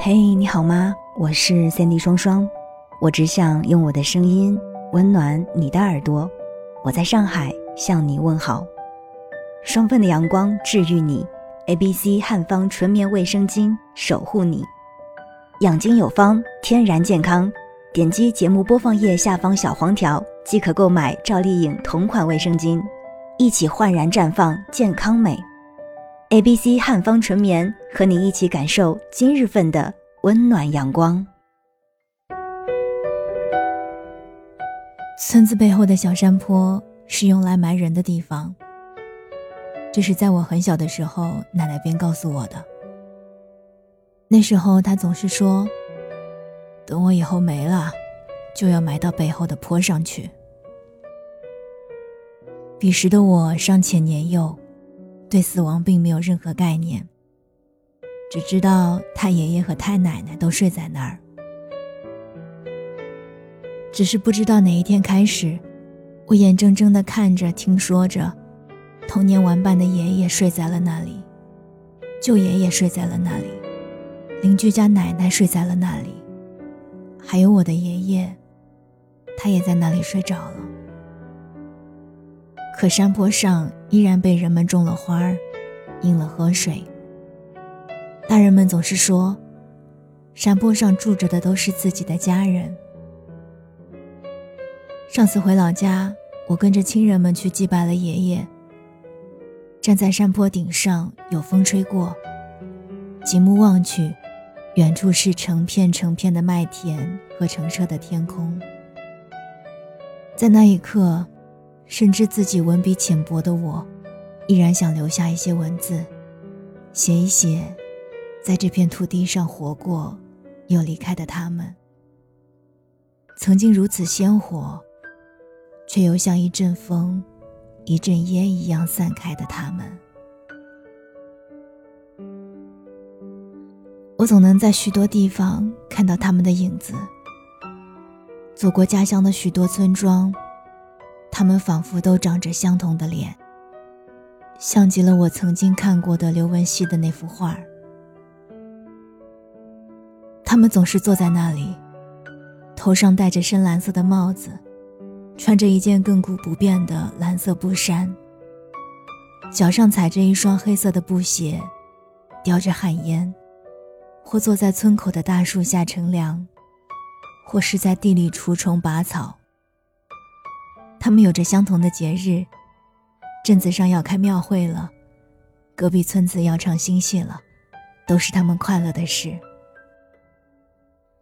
嘿，你好吗？我是三 D 双双，我只想用我的声音温暖你的耳朵。我在上海向你问好，双份的阳光治愈你，A B C 汉方纯棉卫生巾守护你，养精有方，天然健康。点击节目播放页下方小黄条即可购买赵丽颖同款卫生巾，一起焕然绽放健康美。A B C 汉方纯棉和你一起感受今日份的温暖阳光。村子背后的小山坡是用来埋人的地方。这是在我很小的时候，奶奶便告诉我的。那时候她总是说：“等我以后没了，就要埋到背后的坡上去。”彼时的我尚且年幼，对死亡并没有任何概念，只知道太爷爷和太奶奶都睡在那儿。只是不知道哪一天开始，我眼睁睁地看着、听说着，童年玩伴的爷爷睡在了那里，舅爷爷睡在了那里，邻居家奶奶睡在了那里，还有我的爷爷，他也在那里睡着了。可山坡上依然被人们种了花儿，引了河水。大人们总是说，山坡上住着的都是自己的家人。上次回老家，我跟着亲人们去祭拜了爷爷。站在山坡顶上，有风吹过，极目望去，远处是成片成片的麦田和澄澈的天空。在那一刻，深知自己文笔浅薄的我，依然想留下一些文字，写一写，在这片土地上活过又离开的他们，曾经如此鲜活。却又像一阵风、一阵烟一样散开的他们，我总能在许多地方看到他们的影子。走过家乡的许多村庄，他们仿佛都长着相同的脸，像极了我曾经看过的刘文熙的那幅画。他们总是坐在那里，头上戴着深蓝色的帽子。穿着一件亘古不变的蓝色布衫，脚上踩着一双黑色的布鞋，叼着旱烟，或坐在村口的大树下乘凉，或是在地里除虫拔草。他们有着相同的节日，镇子上要开庙会了，隔壁村子要唱新戏了，都是他们快乐的事。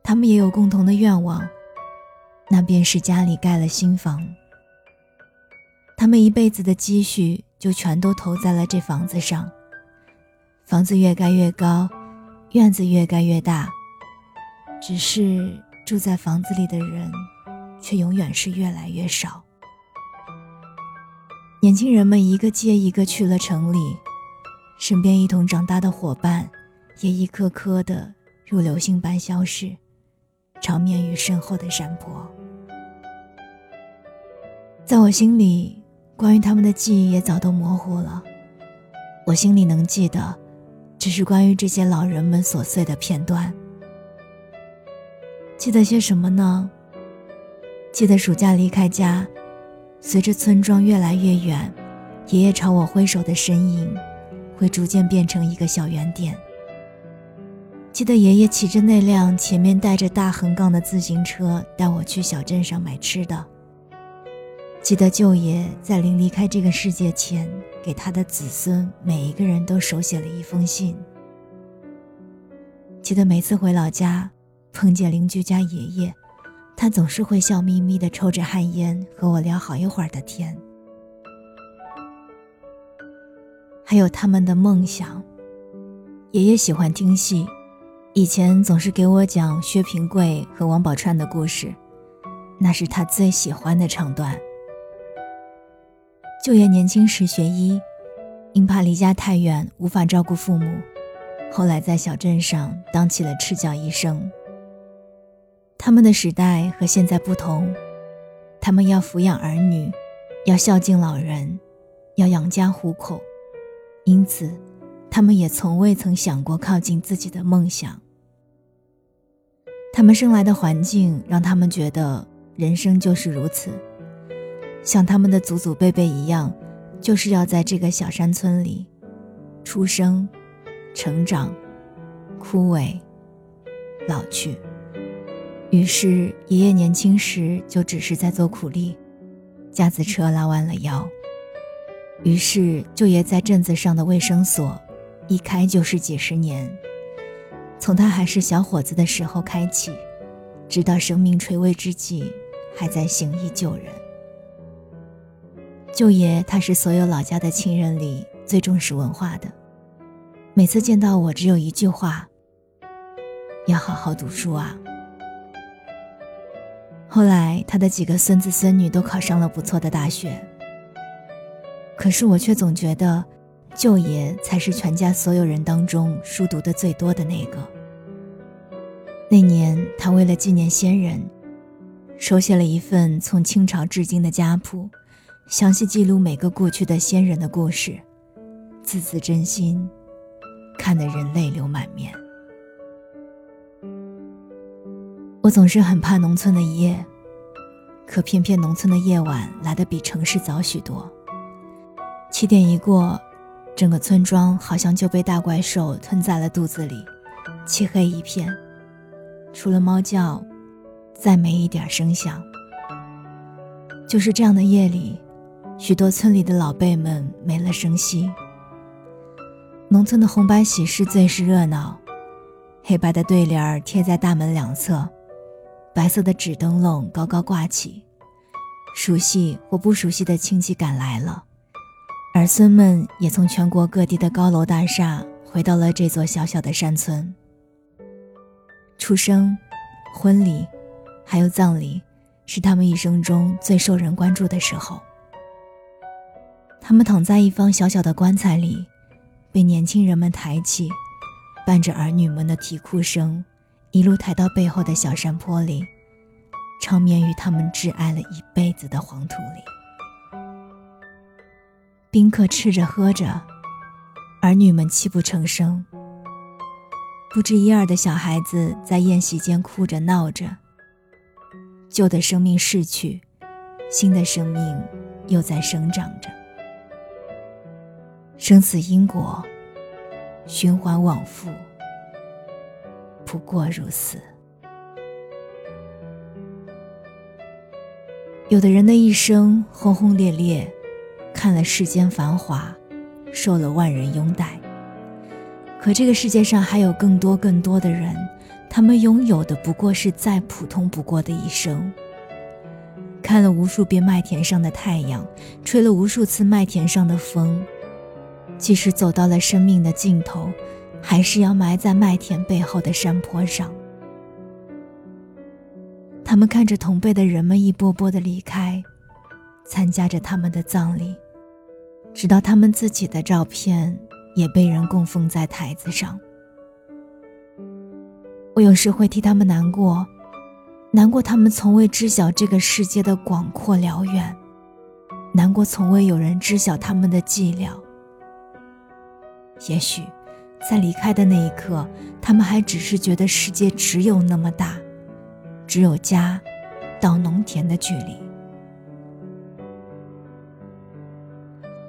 他们也有共同的愿望。那便是家里盖了新房，他们一辈子的积蓄就全都投在了这房子上。房子越盖越高，院子越盖越大，只是住在房子里的人，却永远是越来越少。年轻人们一个接一个去了城里，身边一同长大的伙伴，也一颗颗的如流星般消逝。长眠于身后的山坡，在我心里，关于他们的记忆也早都模糊了。我心里能记得，只是关于这些老人们琐碎的片段。记得些什么呢？记得暑假离开家，随着村庄越来越远，爷爷朝我挥手的身影，会逐渐变成一个小圆点。记得爷爷骑着那辆前面带着大横杠的自行车带我去小镇上买吃的。记得舅爷在临离开这个世界前，给他的子孙每一个人都手写了一封信。记得每次回老家，碰见邻居家爷爷，他总是会笑眯眯的抽着旱烟和我聊好一会儿的天。还有他们的梦想，爷爷喜欢听戏。以前总是给我讲薛平贵和王宝钏的故事，那是他最喜欢的唱段。舅爷年轻时学医，因怕离家太远无法照顾父母，后来在小镇上当起了赤脚医生。他们的时代和现在不同，他们要抚养儿女，要孝敬老人，要养家糊口，因此。他们也从未曾想过靠近自己的梦想。他们生来的环境让他们觉得人生就是如此，像他们的祖祖辈辈一样，就是要在这个小山村里出生、成长、枯萎、老去。于是，爷爷年轻时就只是在做苦力，架子车拉弯了腰。于是，舅爷在镇子上的卫生所，一开就是几十年。从他还是小伙子的时候开启，直到生命垂危之际，还在行医救人。舅爷他是所有老家的亲人里最重视文化的，每次见到我，只有一句话：要好好读书啊。后来他的几个孙子孙女都考上了不错的大学，可是我却总觉得。舅爷才是全家所有人当中书读的最多的那个。那年，他为了纪念先人，手写了一份从清朝至今的家谱，详细记录每个过去的先人的故事，字字真心，看得人泪流满面。我总是很怕农村的一夜，可偏偏农村的夜晚来得比城市早许多。七点一过。整个村庄好像就被大怪兽吞在了肚子里，漆黑一片，除了猫叫，再没一点声响。就是这样的夜里，许多村里的老辈们没了声息。农村的红白喜事最是热闹，黑白的对联贴在大门两侧，白色的纸灯笼高高挂起，熟悉或不熟悉的亲戚赶来了。儿孙们也从全国各地的高楼大厦回到了这座小小的山村。出生、婚礼，还有葬礼，是他们一生中最受人关注的时候。他们躺在一方小小的棺材里，被年轻人们抬起，伴着儿女们的啼哭声，一路抬到背后的小山坡里，长眠于他们挚爱了一辈子的黄土里。宾客吃着喝着，儿女们泣不成声。不知一二的小孩子在宴席间哭着闹着。旧的生命逝去，新的生命又在生长着。生死因果，循环往复，不过如此。有的人的一生轰轰烈烈。看了世间繁华，受了万人拥戴。可这个世界上还有更多更多的人，他们拥有的不过是再普通不过的一生。看了无数遍麦田上的太阳，吹了无数次麦田上的风，即使走到了生命的尽头，还是要埋在麦田背后的山坡上。他们看着同辈的人们一波波的离开，参加着他们的葬礼。直到他们自己的照片也被人供奉在台子上，我有时会替他们难过，难过他们从未知晓这个世界的广阔辽远，难过从未有人知晓他们的寂寥。也许，在离开的那一刻，他们还只是觉得世界只有那么大，只有家到农田的距离。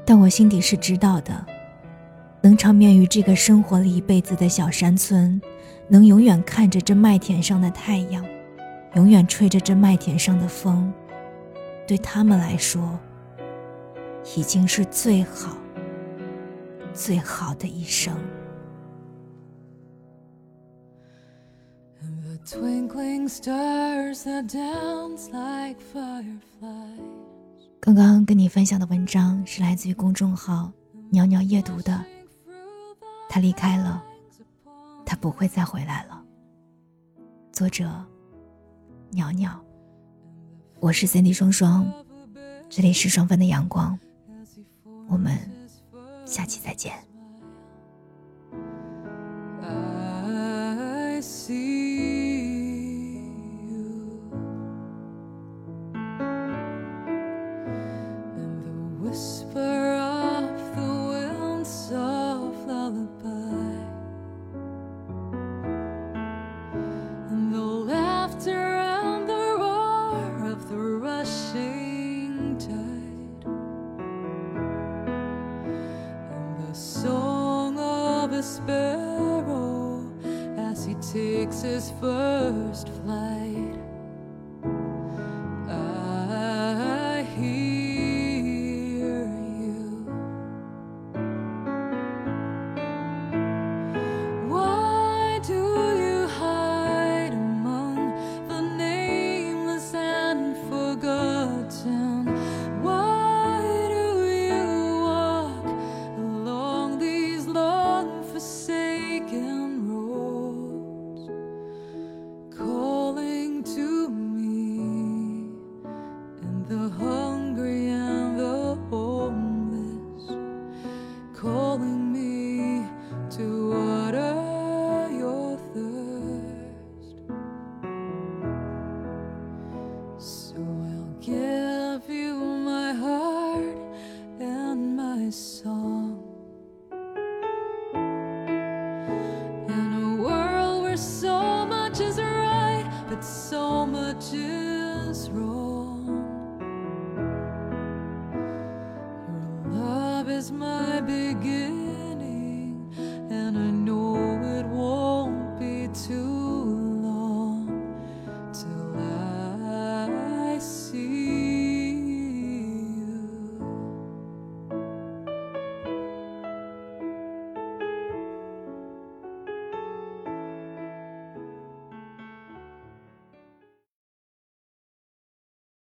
但我心底是知道的，能长眠于这个生活了一辈子的小山村，能永远看着这麦田上的太阳，永远吹着这麦田上的风，对他们来说，已经是最好、最好的一生。刚刚跟你分享的文章是来自于公众号“袅袅夜读”的。他离开了，他不会再回来了。作者：袅袅。我是 Cindy 双双，这里是双份的阳光。我们下期再见。fox's first flight.